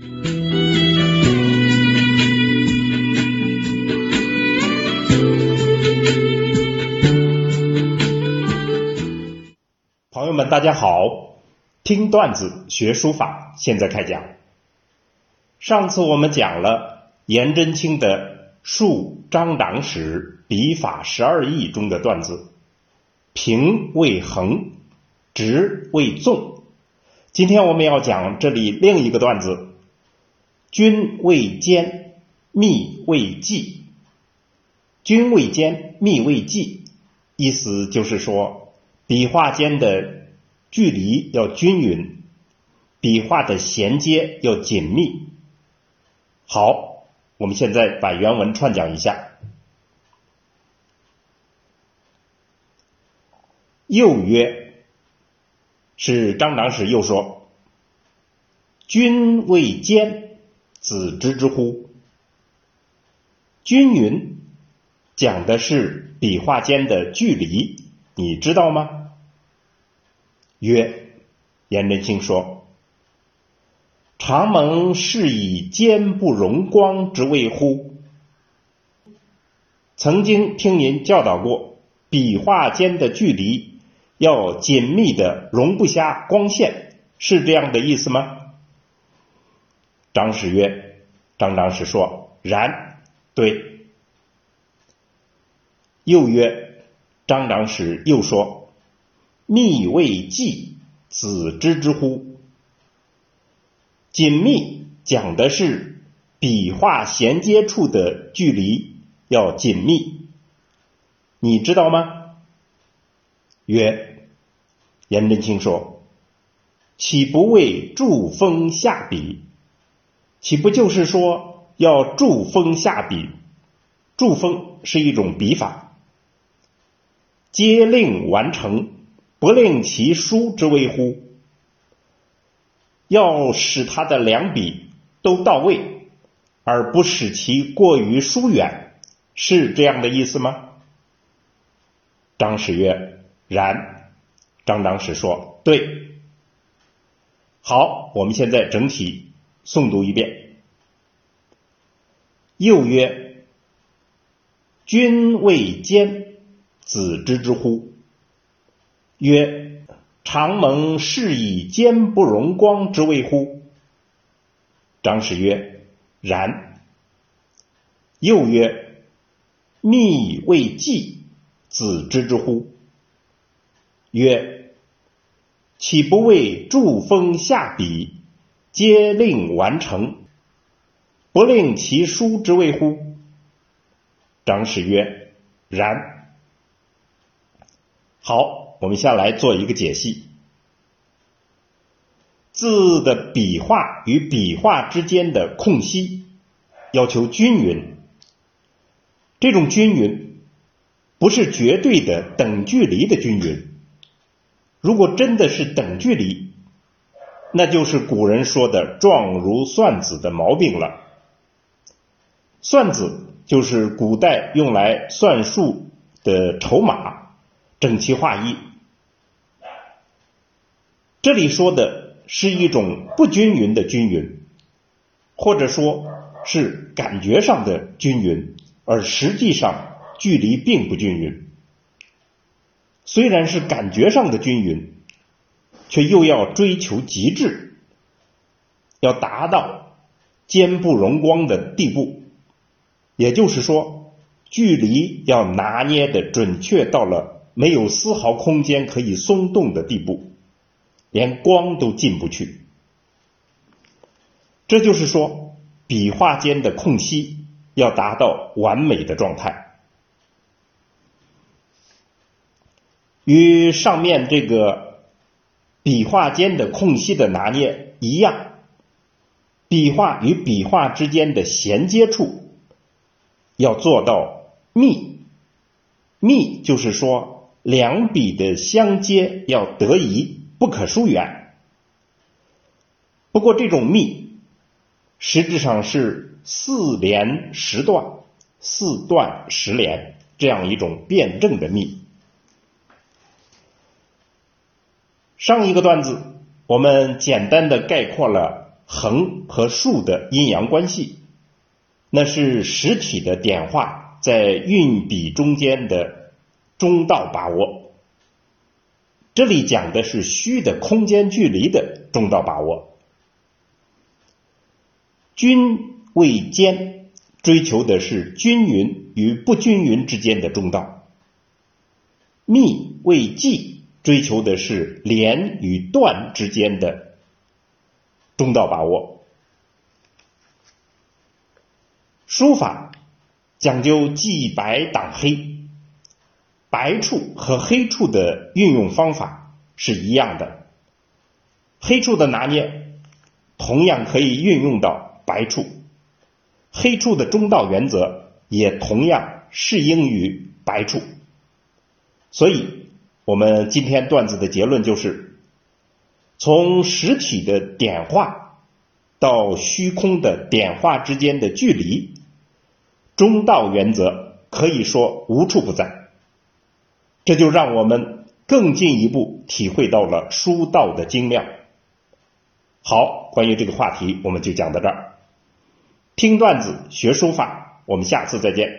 朋友们，大家好，听段子学书法，现在开讲。上次我们讲了颜真卿的《述张长史笔法十二义》中的段子，平为横，直为纵。今天我们要讲这里另一个段子，君未坚，密为纪。君未坚，密为纪，意思就是说。笔画间的距离要均匀，笔画的衔接要紧密。好，我们现在把原文串讲一下。又曰：“是张长史又说，君未坚，子知之乎？均匀讲的是笔画间的距离，你知道吗？”曰：颜真卿说：“常蒙是以坚不容光之谓乎？曾经听您教导过，笔画间的距离要紧密的容不下光线，是这样的意思吗？”张氏曰：“张长史说，然，对。”又曰：“张长史又说。”密为纪，子知之乎？紧密讲的是笔画衔接处的距离要紧密，你知道吗？曰：颜真卿说，岂不为助锋下笔？岂不就是说要注锋下笔？注锋是一种笔法，皆令完成。不令其疏之微乎？要使他的两笔都到位，而不使其过于疏远，是这样的意思吗？张史曰：“然。”张长史说：“对。”好，我们现在整体诵读一遍。又曰：“君未坚，子知之乎？”曰：常蒙是以坚不容光之谓乎？张氏曰：然。又曰：密为纪，子知之乎？曰：岂不为注锋下笔，皆令完成，不令其疏之谓乎？张氏曰：然。好。我们下来做一个解析。字的笔画与笔画之间的空隙要求均匀，这种均匀不是绝对的等距离的均匀。如果真的是等距离，那就是古人说的“状如算子”的毛病了。算子就是古代用来算数的筹码，整齐划一。这里说的是一种不均匀的均匀，或者说是感觉上的均匀，而实际上距离并不均匀。虽然是感觉上的均匀，却又要追求极致，要达到坚不容光的地步。也就是说，距离要拿捏的准确到了没有丝毫空间可以松动的地步。连光都进不去，这就是说，笔画间的空隙要达到完美的状态，与上面这个笔画间的空隙的拿捏一样。笔画与笔画之间的衔接处要做到密，密就是说，两笔的相接要得宜。不可疏远。不过，这种密实质上是四连十断、四断十连这样一种辩证的密。上一个段子，我们简单的概括了横和竖的阴阳关系，那是实体的点画在运笔中间的中道把握。这里讲的是虚的空间距离的中道把握。均为间，追求的是均匀与不均匀之间的中道；密为迹，追求的是连与断之间的中道把握。书法讲究记白挡黑，白处和黑处的运用方法是一样的，黑处的拿捏同样可以运用到。白处、黑处的中道原则也同样适应于白处，所以，我们今天段子的结论就是：从实体的点化到虚空的点化之间的距离，中道原则可以说无处不在。这就让我们更进一步体会到了书道的精妙。好，关于这个话题，我们就讲到这儿。听段子学书法，我们下次再见。